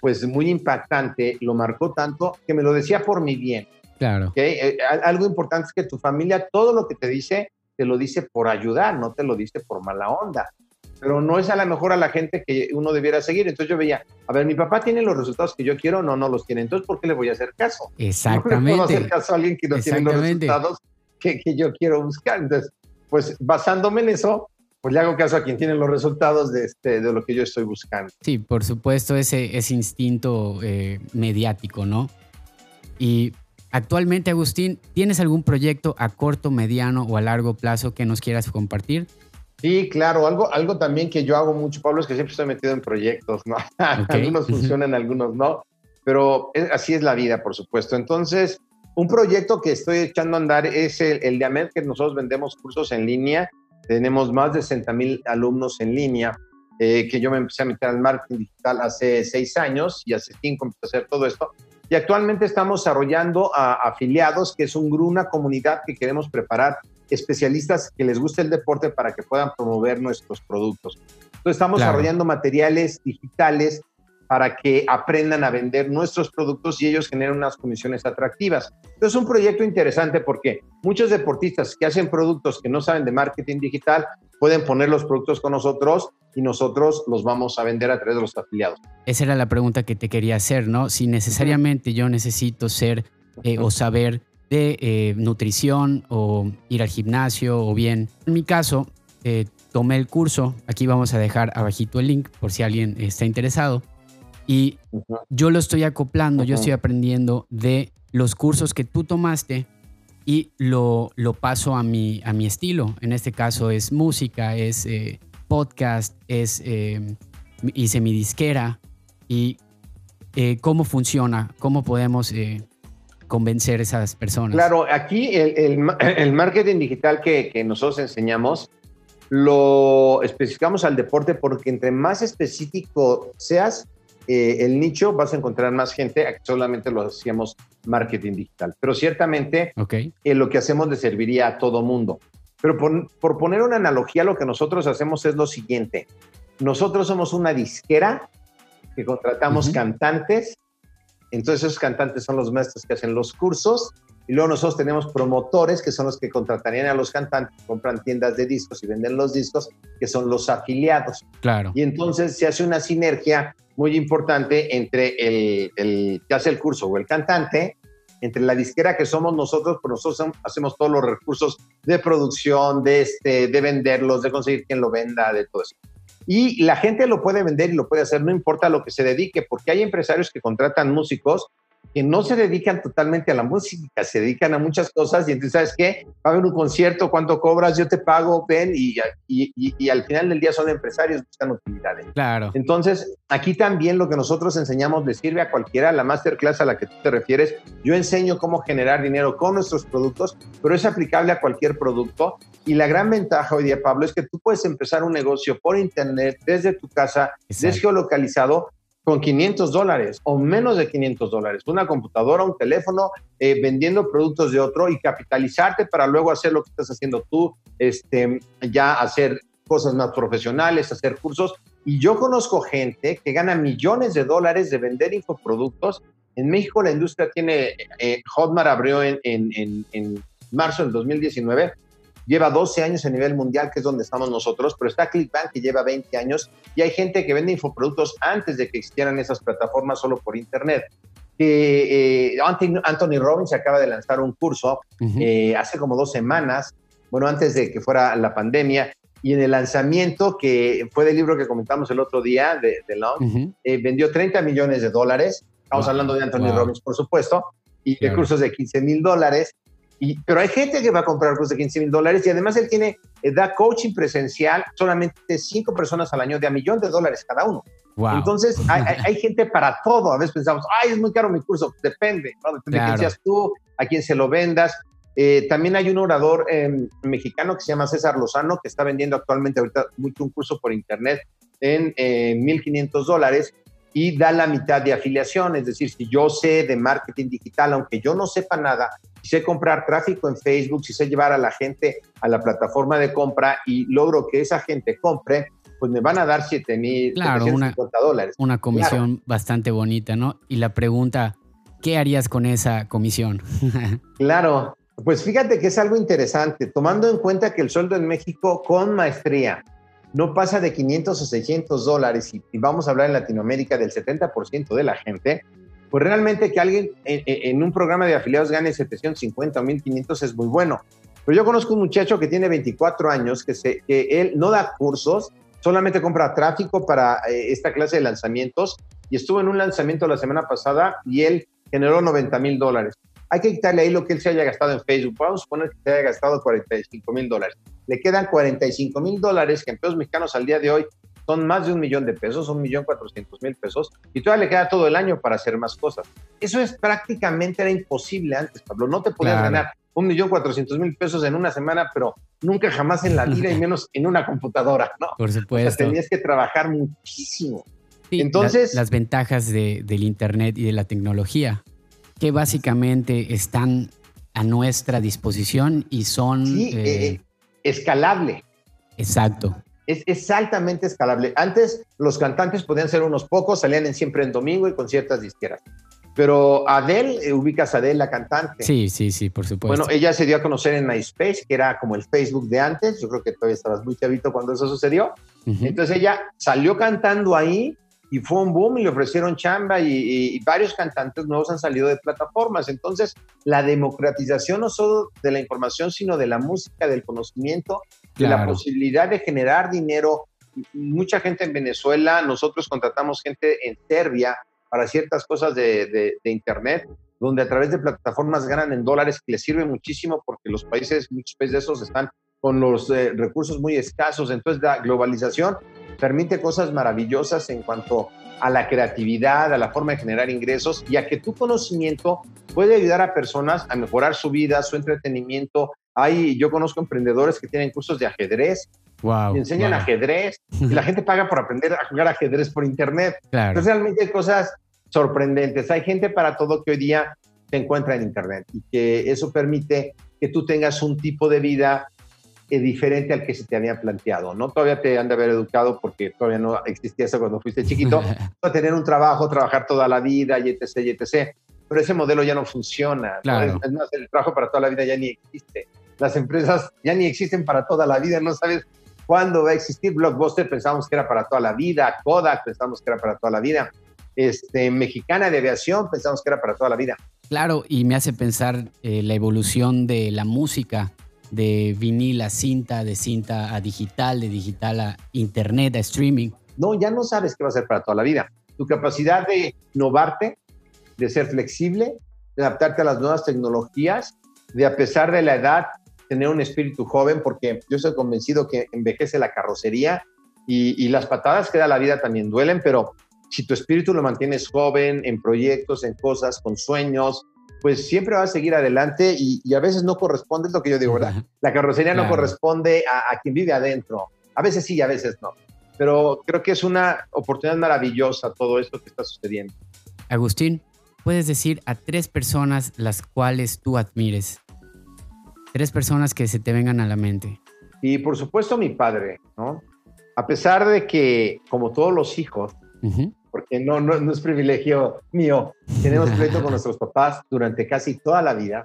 pues muy impactante, lo marcó tanto que me lo decía por mi bien. Claro. Eh, algo importante es que tu familia, todo lo que te dice, te lo dice por ayudar, no te lo dice por mala onda. Pero no es a lo mejor a la gente que uno debiera seguir. Entonces yo veía, a ver, mi papá tiene los resultados que yo quiero, no, no los tiene. Entonces, ¿por qué le voy a hacer caso? (laughs) Exactamente. No le puedo hacer caso a alguien que no tiene los resultados que, que yo quiero buscar. Entonces, pues basándome en eso, pues le hago caso a quien tiene los resultados de, este, de lo que yo estoy buscando. Sí, por supuesto, ese, ese instinto eh, mediático, ¿no? Y Actualmente, Agustín, ¿tienes algún proyecto a corto, mediano o a largo plazo que nos quieras compartir? Sí, claro, algo, algo también que yo hago mucho, Pablo, es que siempre estoy metido en proyectos, ¿no? (laughs) algunos funcionan, algunos no, pero así es la vida, por supuesto. Entonces, un proyecto que estoy echando a andar es el, el de AMED, que nosotros vendemos cursos en línea, tenemos más de 60 mil alumnos en línea eh, que yo me empecé a meter al marketing digital hace seis años y hace cinco empecé a hacer todo esto. Y actualmente estamos desarrollando a afiliados, que es un, una comunidad que queremos preparar especialistas que les guste el deporte para que puedan promover nuestros productos. Entonces estamos desarrollando materiales digitales para que aprendan a vender nuestros productos y ellos generen unas comisiones atractivas. Entonces es un proyecto interesante porque muchos deportistas que hacen productos que no saben de marketing digital pueden poner los productos con nosotros y nosotros los vamos a vender a través de los afiliados. Esa era la pregunta que te quería hacer, ¿no? Si necesariamente yo necesito ser eh, o saber de eh, nutrición o ir al gimnasio o bien, en mi caso, eh, tomé el curso, aquí vamos a dejar abajito el link por si alguien está interesado y yo lo estoy acoplando, yo estoy aprendiendo de los cursos que tú tomaste y lo, lo paso a mi, a mi estilo. En este caso es música, es eh, podcast, es, eh, hice mi disquera y eh, cómo funciona, cómo podemos convencer a esas personas. Claro, aquí el, el, marketing digital que, que nosotros enseñamos lo especificamos al deporte porque entre más específico seas, eh, el nicho vas a encontrar más gente solamente lo hacíamos marketing digital. Pero ciertamente eh, lo que hacemos le serviría a todo mundo. Pero por, poner una analogía, lo que nosotros hacemos es lo siguiente. Nosotros somos una disquera que contratamos cantantes. Entonces esos cantantes son los maestros que hacen los cursos. Y luego nosotros tenemos promotores, que son los que contratarían a los cantantes, compran tiendas de discos y venden los discos, que son los afiliados. Claro. Y entonces se hace una sinergia muy importante entre el, que hace el curso o el cantante, entre la disquera que somos nosotros, pero nosotros hacemos todos los recursos de producción, de, este, de venderlos, de conseguir quien lo venda, de todo eso. Y la gente lo puede vender y lo puede hacer, no importa lo que se dedique, porque hay empresarios que contratan músicos que no se dedican totalmente a la música, se dedican a muchas cosas y entonces, ¿sabes qué? Va a haber un concierto, ¿cuánto cobras? Yo te pago, ven, y, y, y, al final del día son empresarios, buscan utilidades. Claro. Entonces, aquí también lo que nosotros enseñamos le sirve a cualquiera, la masterclass a la que tú te refieres. Yo enseño cómo generar dinero con nuestros productos, pero es aplicable a cualquier producto. Y la gran ventaja hoy día, Pablo, es que tú puedes empezar un negocio por internet, desde tu casa, desgeolocalizado, con 500 dólares o menos de 500 dólares, una computadora, un teléfono, eh, vendiendo productos de otro y capitalizarte para luego hacer lo que estás haciendo tú, este, ya hacer cosas más profesionales, hacer cursos. Y yo conozco gente que gana millones de dólares de vender infoproductos. En México la industria tiene, eh, Hotmart abrió en, en, en marzo del 2019 lleva 12 años a nivel mundial, que es donde estamos nosotros, pero está ClickBank que lleva 20 años y hay gente que vende infoproductos antes de que existieran esas plataformas solo por Internet. Eh, Anthony Robbins acaba de lanzar un curso eh, hace como dos semanas, bueno, antes de que fuera la pandemia, y en el lanzamiento, que fue del libro que comentamos el otro día, de, de Long, eh, vendió 30 millones de dólares. Estamos hablando de Anthony Robbins, por supuesto, y de cursos de 15 mil dólares pero hay gente que va a comprar cursos de 15 mil dólares y además él tiene, eh, da coaching presencial solamente cinco personas al año de a millón de dólares cada uno. Entonces hay, gente para todo. A veces pensamos, ay, es muy caro mi curso. Depende, ¿no? Depende de quién seas tú, a quién se lo vendas. Eh, también hay un orador em, mexicano que se llama César Lozano, que está vendiendo actualmente ahorita mucho un curso por internet en 1.500 eh, dólares y da la mitad de afiliación. Es decir, si yo sé de marketing digital, aunque yo no sepa nada, si sé comprar tráfico en Facebook, si sé llevar a la gente a la plataforma de compra y logro que esa gente compre, pues me van a dar 7 mil claro, dólares. Una comisión bastante bonita, ¿no? Y la pregunta, ¿qué harías con esa comisión? (laughs) claro, pues fíjate que es algo interesante, tomando en cuenta que el sueldo en México con maestría no pasa de 500 o 600 dólares y, vamos a hablar en Latinoamérica del 70% de la gente, pues realmente que alguien en, un programa de afiliados gane 750 o 1500 es muy bueno. Pero yo conozco un muchacho que tiene 24 años, que, se, que él no da cursos, solamente compra tráfico para eh, esta clase de lanzamientos y estuvo en un lanzamiento la semana pasada y él generó 90 mil dólares. Hay que quitarle ahí lo que él se haya gastado en Facebook. Vamos a suponer que se haya gastado 45 mil dólares le quedan 45 mil dólares, que en pesos mexicanos al día de hoy son más de un millón de pesos, un millón cuatrocientos mil pesos, y todavía le queda todo el año para hacer más cosas. Eso es prácticamente era imposible antes, Pablo. No te podías ganar un millón cuatrocientos mil pesos en una semana, pero nunca jamás en la vida y (laughs) menos en una computadora, ¿no? Por supuesto. tenías que trabajar muchísimo. Entonces. las ventajas del Internet y de la tecnología, que básicamente están a nuestra disposición y son. Sí, eh, eh, escalable. Exacto. Es, es, altamente escalable. Antes los cantantes podían ser unos pocos, salían en siempre en domingo y con ciertas disqueras. Pero Adele, eh, ubicas a Adele, la cantante. Sí, sí, sí, por supuesto. Bueno, ella se dio a conocer en MySpace, que era como el Facebook de antes. Yo creo que todavía estabas muy chavito cuando eso sucedió. Entonces ella salió cantando ahí y fue un boom y le ofrecieron chamba y, varios cantantes nuevos han salido de plataformas. Entonces, la democratización no solo de la información, sino de la música, del conocimiento, de la posibilidad de generar dinero. Mucha gente en Venezuela, nosotros contratamos gente en Serbia para ciertas cosas de, Internet, donde a través de plataformas ganan en dólares, que les sirve muchísimo porque los países, muchos países de esos están con los eh, recursos muy escasos. Entonces, la globalización permite cosas maravillosas en cuanto a la creatividad, a la forma de generar ingresos y a que tu conocimiento puede ayudar a personas a mejorar su vida, su entretenimiento. Hay, yo conozco emprendedores que tienen cursos de ajedrez, wow, enseñan ajedrez y la (laughs) gente paga por aprender a jugar ajedrez por internet. Entonces realmente hay cosas sorprendentes. Hay gente para todo que hoy día se encuentra en internet y que eso permite que tú tengas un tipo de vida eh, diferente al que se te había planteado, ¿no? Todavía te han de haber educado porque todavía no existía eso cuando fuiste chiquito, (laughs) a tener un trabajo, trabajar toda la vida, y etc, y etc. Pero ese modelo ya no funciona. Claro. Es más, el trabajo para toda la vida ya ni existe. Las empresas ya ni existen para toda la vida, no sabes cuándo va a existir. Blockbuster pensamos que era para toda la vida, Kodak pensamos que era para toda la vida, este, Mexicana de Aviación pensamos que era para toda la vida. Claro, y me hace pensar eh, la evolución de la música de vinil a cinta, de cinta a digital, de digital a internet, a streaming. No, ya no sabes qué va a ser para toda la vida. Tu capacidad de innovarte, de ser flexible, de adaptarte a las nuevas tecnologías, de a pesar de la edad tener un espíritu joven, porque yo estoy convencido que envejece la carrocería y, y las patadas que da la vida también duelen, pero si tu espíritu lo mantienes joven en proyectos, en cosas, con sueños, pues siempre va a seguir adelante y, a veces no corresponde, es lo que yo digo, ¿verdad? La carrocería no corresponde a, quien vive adentro. A veces sí, a veces no. Pero creo que es una oportunidad maravillosa todo esto que está sucediendo. Agustín, puedes decir a tres personas las cuales tú admires. Tres personas que se te vengan a la mente. Y por supuesto mi padre, ¿no? A pesar de que, como todos los hijos, porque no, no, es privilegio mío. Tenemos (laughs) pleito con nuestros papás durante casi toda la vida.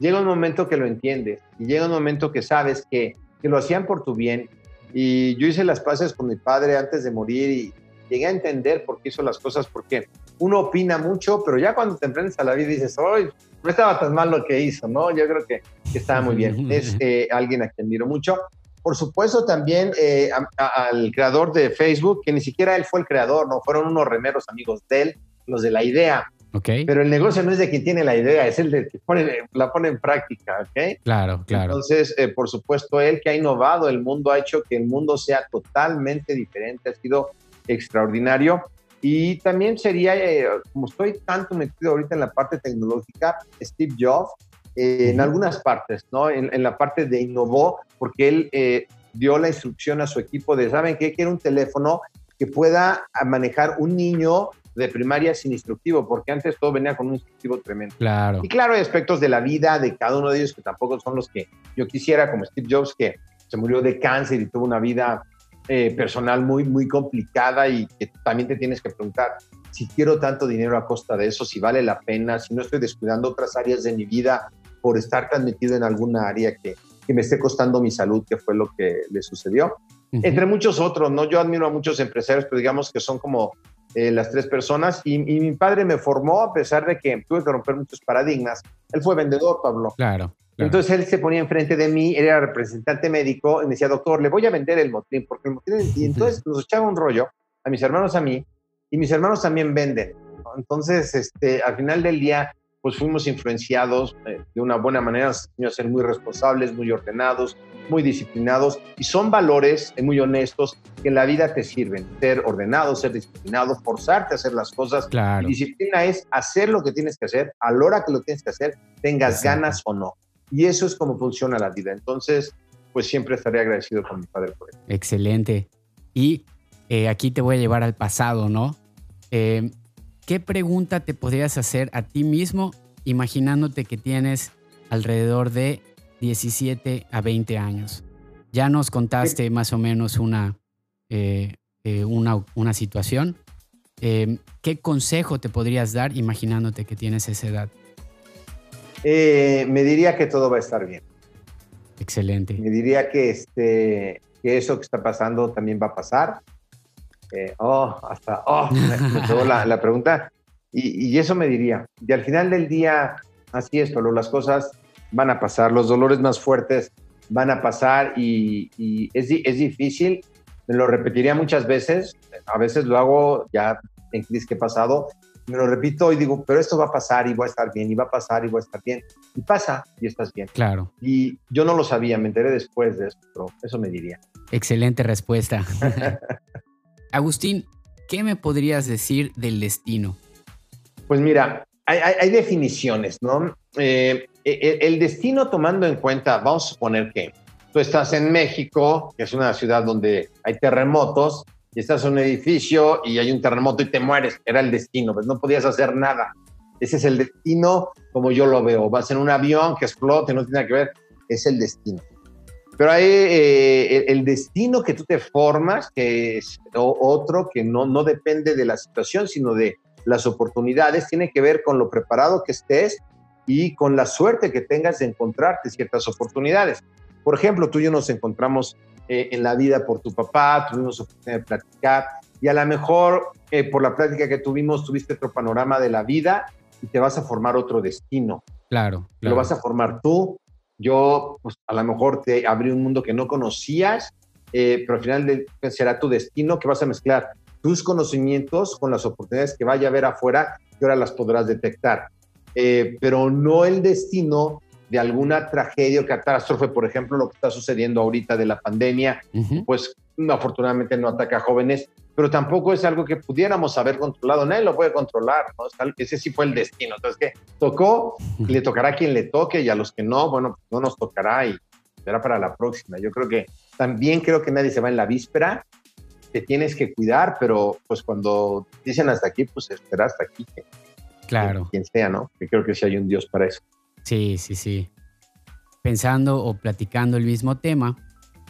Llega un momento que lo entiendes y llega un momento que sabes que, que lo hacían por tu bien. Y yo hice las paces con mi padre antes de morir y llegué a entender por qué hizo las cosas, porque uno opina mucho, pero ya cuando te emprendes a la vida dices, hoy no estaba tan mal lo que hizo, ¿no? Yo creo que, que estaba muy bien. Es eh, alguien a quien admiro mucho. Por supuesto, también eh, al creador de Facebook, que ni siquiera él fue el creador, no fueron unos remeros amigos de él, los de la idea. Okay. Pero el negocio no es de quien tiene la idea, es el de que la pone en práctica, ¿ok? Claro, claro. Entonces, eh, por supuesto, él que ha innovado el mundo, ha hecho que el mundo sea totalmente diferente, ha sido extraordinario. Y también sería, eh, como estoy tanto metido ahorita en la parte tecnológica, Steve Jobs, en algunas partes, ¿no? En, la parte de innovó, porque él eh, dio la instrucción a su equipo de, ¿saben qué? Quiero un teléfono que pueda manejar un niño de primaria sin instructivo, porque antes todo venía con un instructivo tremendo. Claro. Y claro, hay aspectos de la vida de cada uno de ellos que tampoco son los que yo quisiera, como Steve Jobs, que se murió de cáncer y tuvo una vida eh, personal muy, muy complicada y que también te tienes que preguntar si quiero tanto dinero a costa de eso, si vale la pena, si no estoy descuidando otras áreas de mi vida por estar tan metido en alguna área que, que me esté costando mi salud, que fue lo que le sucedió. Entre muchos otros, ¿no? Yo admiro a muchos empresarios, pero digamos que son como eh, las tres personas. Y, mi padre me formó a pesar de que tuve que romper muchos paradigmas. Él fue vendedor, Pablo. Claro. Entonces él se ponía enfrente de mí, era representante médico, y me decía, doctor, le voy a vender el motín, porque el motín. Y entonces nos echaba un rollo a mis hermanos, a mí, y mis hermanos también venden. Entonces, este, al final del día, pues fuimos influenciados eh, de una buena manera, a ser muy responsables, muy ordenados, muy disciplinados y son valores eh, muy honestos que en la vida te sirven. Ser ordenado, ser disciplinado, forzarte a hacer las cosas. Claro. disciplina es hacer lo que tienes que hacer a la hora que lo tienes que hacer, tengas ganas o no. Y eso es como funciona la vida. Entonces, pues siempre estaré agradecido con mi padre por eso. Excelente. Y eh, aquí te voy a llevar al pasado, ¿no? Eh, ¿Qué pregunta te podrías hacer a ti mismo imaginándote que tienes alrededor de 17 a 20 años? Ya nos contaste más o menos una, eh, una, una, situación. ¿Qué consejo te podrías dar imaginándote que tienes esa edad? me diría que todo va a estar bien. Excelente. Me diría que, este, que eso que está pasando también va a pasar. Eh, oh, hasta, oh, me, la, la, pregunta. Y, y, eso me diría. Y al final del día, así es, pero las cosas van a pasar, los dolores más fuertes van a pasar y, y es, es, difícil. Me lo repetiría muchas veces. A veces lo hago ya en crisis que he pasado, me lo repito y digo, pero esto va a pasar y voy a estar bien, y va a pasar y voy a estar bien. Y pasa y estás bien. Claro. Y yo no lo sabía, me enteré después de esto, pero eso me diría. Excelente respuesta. (laughs) Agustín, ¿qué me podrías decir del destino? Pues mira, hay, definiciones, ¿no? Eh, e, e, el destino tomando en cuenta, vamos a suponer que tú estás en México, que es una ciudad donde hay terremotos, y estás en un edificio y hay un terremoto y te mueres, era el destino, pues no podías hacer nada. Ese es el destino como yo lo veo. Vas en un avión que explote, no tiene nada que ver, es el destino. Pero hay eh, el, destino que tú te formas, que es otro que no, no depende de la situación, sino de las oportunidades, tiene que ver con lo preparado que estés y con la suerte que tengas de encontrarte ciertas oportunidades. Por ejemplo, tú y yo nos encontramos eh, en la vida por tu papá, tuvimos oportunidad de platicar y a lo mejor eh, por la práctica que tuvimos tuviste otro panorama de la vida y te vas a formar otro destino. Claro, Lo vas a formar tú. Yo, pues a lo mejor te abrí un mundo que no conocías, eh, pero al final será tu destino que vas a mezclar tus conocimientos con las oportunidades que vaya a haber afuera que ahora las podrás detectar. pero no el destino de alguna tragedia o catástrofe, por ejemplo, lo que está sucediendo ahorita de la pandemia, pues afortunadamente no ataca a jóvenes, pero tampoco es algo que pudiéramos haber controlado, nadie lo puede controlar, ¿no? ese sí fue el destino, entonces que tocó, le tocará a quien le toque y a los que no, bueno, pues no nos tocará y será para la próxima. Yo creo que también creo que nadie se va en la víspera, te tienes que cuidar, pero pues cuando dicen hasta aquí, pues espera hasta aquí. claro. quien sea, ¿no? Que creo que sí hay un Dios para eso. Sí, sí, sí. Pensando o platicando el mismo tema,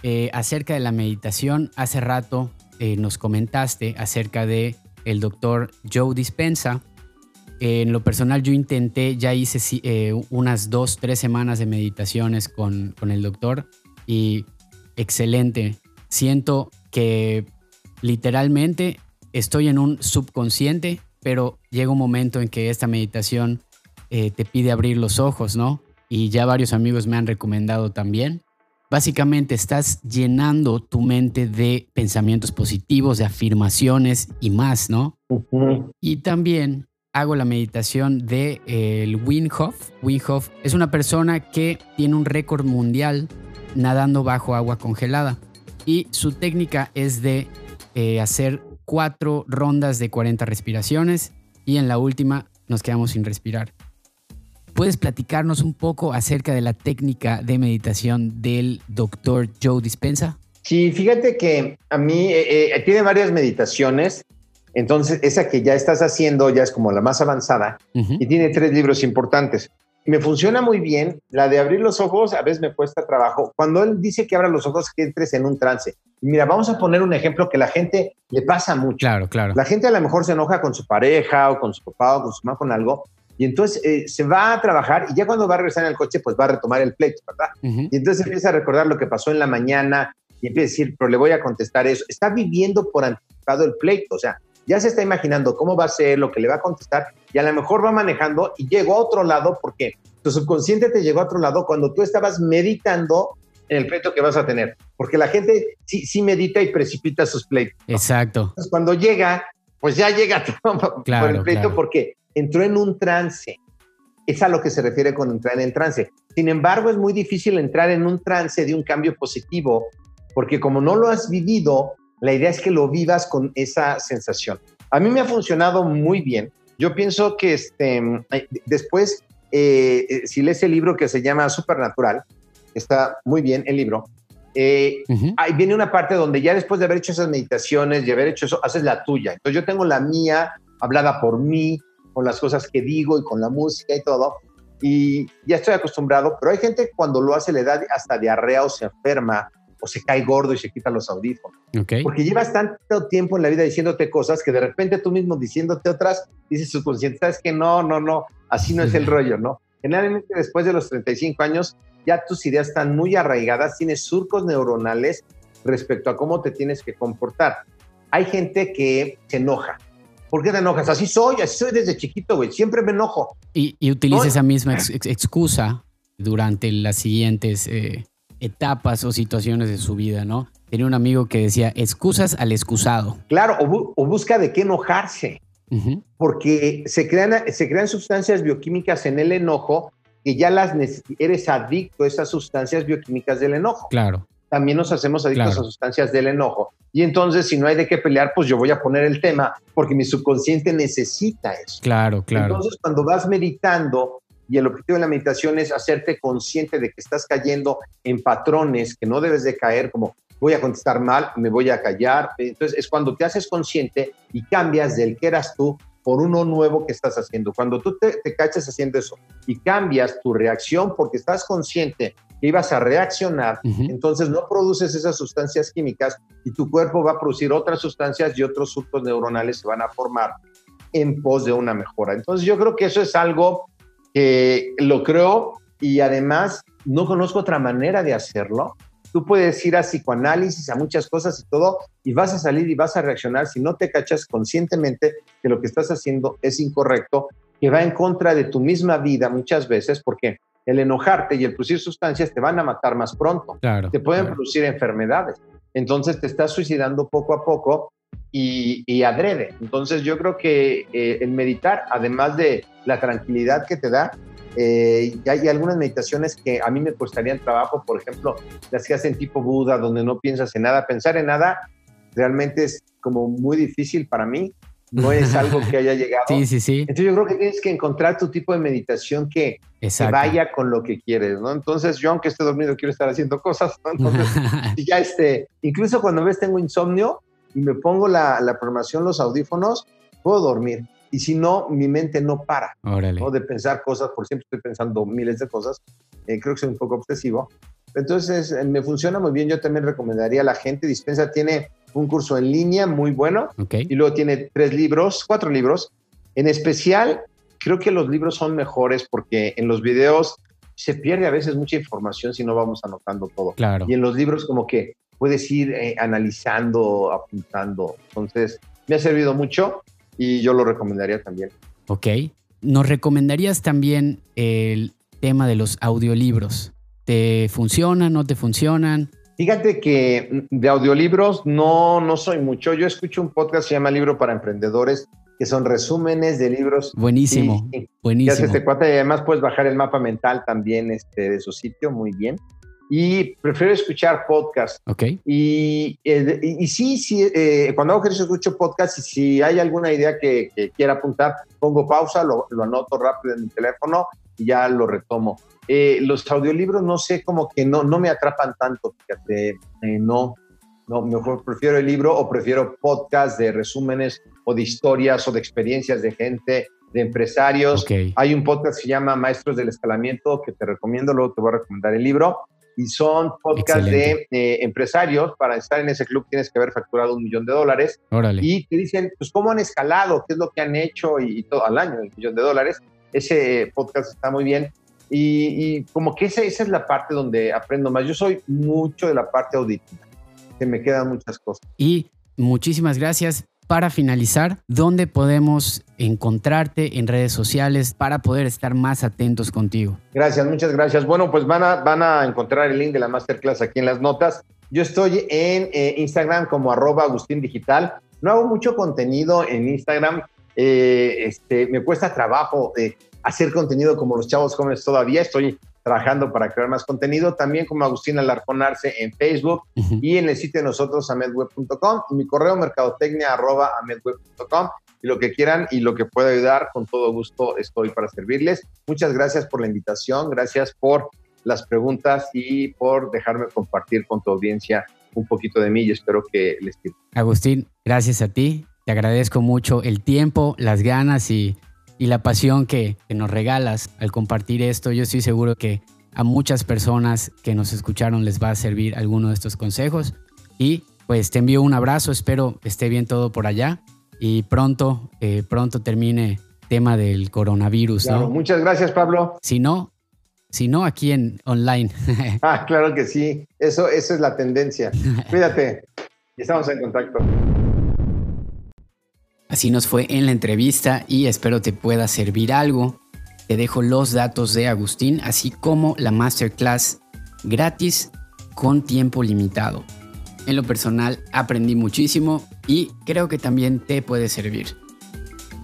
eh, acerca de la meditación, hace rato eh, nos comentaste acerca de el doctor Joe Dispensa. en lo personal yo intenté, ya hice eh, unas dos, tres semanas de meditaciones con, con el doctor y excelente. Siento que literalmente estoy en un subconsciente, pero llega un momento en que esta meditación te pide abrir los ojos, ¿no? Y ya varios amigos me han recomendado también. Básicamente estás llenando tu mente de pensamientos positivos, de afirmaciones y más, ¿no? Y también hago la meditación de eh, el Wim Hof. Wim Hof es una persona que tiene un récord mundial nadando bajo agua congelada y su técnica es de eh, hacer cuatro rondas de 40 respiraciones y en la última nos quedamos sin respirar. ¿Puedes platicarnos un poco acerca de la técnica de meditación del doctor Joe Dispensa? Sí, fíjate que a mí eh, eh, tiene varias meditaciones. Entonces, esa que ya estás haciendo ya es como la más avanzada y tiene tres libros importantes. Me funciona muy bien. La de abrir los ojos a veces me cuesta trabajo. Cuando él dice que abra los ojos, que entres en un trance. mira, vamos a poner un ejemplo que la gente le pasa mucho. Claro, claro. La gente a lo mejor se enoja con su pareja o con su papá o con su mamá con algo y entonces eh, se va a trabajar y ya cuando va a regresar en el coche, pues va a retomar el pleito, ¿verdad? Y entonces empieza a recordar lo que pasó en la mañana y empieza a decir, pero le voy a contestar eso. Está viviendo por anticipado el pleito, o sea, ya se está imaginando cómo va a ser, lo que le va a contestar y a lo mejor va manejando y llegó a otro lado porque tu subconsciente te llegó a otro lado cuando tú estabas meditando en el pleito que vas a tener, porque la gente sí, sí medita y precipita sus pleitos. Exacto. Entonces, cuando llega, pues ya llega (laughs) todo por el pleito porque entró en un trance. Es a lo que se refiere con entrar en trance. Sin embargo, es muy difícil entrar en un trance de un cambio positivo, porque como no lo has vivido, la idea es que lo vivas con esa sensación. A mí me ha funcionado muy bien. Yo pienso que este, después eh, eh, si lees el libro que se llama Supernatural, está muy bien el libro, eh, ahí viene una parte donde ya después de haber hecho esas meditaciones, de haber hecho eso, haces la tuya. Entonces yo tengo la mía hablada por mí, con las cosas que digo y con la música y todo, y ya estoy acostumbrado, pero hay gente que cuando lo hace le da hasta diarrea o se enferma o se cae gordo y se quita los audífonos. Porque llevas tanto tiempo en la vida diciéndote cosas que de repente tú mismo diciéndote otras, dices subconsciente, sabes que no, no, no, así no es el (laughs) rollo, ¿no? Generalmente después de los 35 años ya tus ideas están muy arraigadas, tienes surcos neuronales respecto a cómo te tienes que comportar. Hay gente que se enoja. ¿Por qué te enojas? Así soy, así soy desde chiquito, güey. Siempre me enojo. Y, y utiliza esa misma excusa durante las siguientes eh, etapas o situaciones de su vida, ¿no? Tenía un amigo que decía, excusas al excusado. Claro, o, busca de qué enojarse. Porque se crean, se crean sustancias bioquímicas en el enojo que ya las eres adicto a esas sustancias bioquímicas del enojo. Claro. También nos hacemos adictos a sustancias del enojo. Y entonces, si no hay de qué pelear, pues yo voy a poner el tema porque mi subconsciente necesita eso. Claro, claro. Entonces, cuando vas meditando, y el objetivo de la meditación es hacerte consciente de que estás cayendo en patrones que no debes de caer, como voy a contestar mal, me voy a callar. Entonces, es cuando te haces consciente y cambias del que eras tú por uno nuevo que estás haciendo. Cuando tú te, te cachas haciendo eso y cambias tu reacción porque estás consciente que ibas a reaccionar, entonces no produces esas sustancias químicas y tu cuerpo va a producir otras sustancias y otros surcos neuronales se van a formar en pos de una mejora. Entonces yo creo que eso es algo que lo creo y además no conozco otra manera de hacerlo Tú puedes ir a psicoanálisis, a muchas cosas y todo, y vas a salir y vas a reaccionar si no te cachas conscientemente que lo que estás haciendo es incorrecto, que va en contra de tu misma vida muchas veces, porque el enojarte y el producir sustancias te van a matar más pronto. te pueden producir enfermedades. Entonces te estás suicidando poco a poco y, adrede. Entonces yo creo que eh, el meditar, además de la tranquilidad que te da, eh, hay algunas meditaciones que a mí me costarían trabajo, por ejemplo, las que hacen tipo Buda, donde no piensas en nada. Pensar en nada realmente es como muy difícil para mí. No es (laughs) algo que haya llegado. Sí, sí, sí. Entonces yo creo que tienes que encontrar tu tipo de meditación que, vaya con lo que quieres, ¿no? Entonces yo, aunque esté dormido, quiero estar haciendo cosas, ¿no? Entonces, (laughs) ya este, incluso cuando ves tengo insomnio y me pongo la, la programación, los audífonos, puedo dormir y si no, mi mente no para ¿no? de pensar cosas, por siempre estoy pensando miles de cosas, eh, creo que soy un poco obsesivo. Entonces, eh, me funciona muy bien, yo también recomendaría a la gente, Dispensa tiene un curso en línea muy bueno y luego tiene tres libros, cuatro libros. En especial, creo que los libros son mejores porque en los videos se pierde a veces mucha información si no vamos anotando todo. Claro. Y en los libros como que puedes ir eh, analizando, apuntando. Entonces, me ha servido mucho y yo lo recomendaría también. Ok. ¿Nos recomendarías también el tema de los audiolibros? ¿Te funcionan, no te funcionan? Fíjate que de audiolibros no, no soy mucho. Yo escucho un podcast que se llama Libro para Emprendedores, que son resúmenes de libros. Buenísimo, buenísimo. este cuate y además puedes bajar el mapa mental también este, de su sitio, muy bien y prefiero escuchar podcast. Ok. Y, y, sí, sí eh, cuando hago ejercicio escucho podcast y si hay alguna idea que, quiera apuntar, pongo pausa, lo, anoto rápido en mi teléfono y ya lo retomo. Eh, los audiolibros no sé, como que no, no me atrapan tanto, fíjate, eh, no, no, mejor prefiero el libro o prefiero podcast de resúmenes o de historias o de experiencias de gente, de empresarios. Hay un podcast que se llama Maestros del Escalamiento que te recomiendo, luego te voy a recomendar el libro y son podcasts de empresarios. Para estar en ese club tienes que haber facturado un millón de dólares. Y te dicen, pues, cómo han escalado, qué es lo que han hecho y, todo al año, el millón de dólares. Ese podcast está muy bien. Y, como que esa, esa es la parte donde aprendo más. Yo soy mucho de la parte auditiva, que me quedan muchas cosas. Y muchísimas gracias para finalizar, ¿dónde podemos encontrarte en redes sociales para poder estar más atentos contigo? Gracias, muchas gracias. Bueno, pues van a, van a encontrar el link de la masterclass aquí en las notas. Yo estoy en eh, Instagram como arroba Agustín Digital. No hago mucho contenido en Instagram. Eh, este, me cuesta trabajo eh, hacer contenido como los chavos jóvenes todavía. Estoy trabajando para crear más contenido, también como Agustín Alarcón Arce en Facebook y en el sitio de nosotros, amedweb.com, mi correo mercadotecnia arroba amedweb.com. y lo que quieran y lo que pueda ayudar, con todo gusto estoy para servirles. Muchas gracias por la invitación, gracias por las preguntas y por dejarme compartir con tu audiencia un poquito de mí y espero que les sirva. Agustín, gracias a ti. Te agradezco mucho el tiempo, las ganas y, la pasión que, que nos regalas al compartir esto. Yo estoy seguro que a muchas personas que nos escucharon les va a servir alguno de estos consejos. Y pues te envío un abrazo, espero esté bien todo por allá y pronto, eh, pronto termine tema del coronavirus. Muchas gracias, Pablo. Si no, si no, aquí en online. (laughs) ah, claro que sí. Eso, eso es la tendencia. Cuídate. Estamos en contacto. Así nos fue en la entrevista y espero te pueda servir algo. Te dejo los datos de Agustín, así como la masterclass gratis con tiempo limitado. En lo personal aprendí muchísimo y creo que también te puede servir.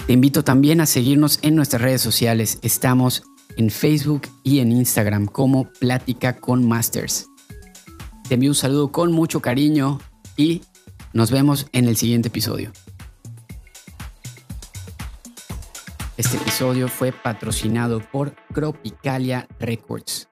Te invito también a seguirnos en nuestras redes sociales. Estamos en Facebook y en Instagram como Plática con Masters. Te envío un saludo con mucho cariño y nos vemos en el siguiente episodio. Este episodio fue patrocinado por Cropicalia Records.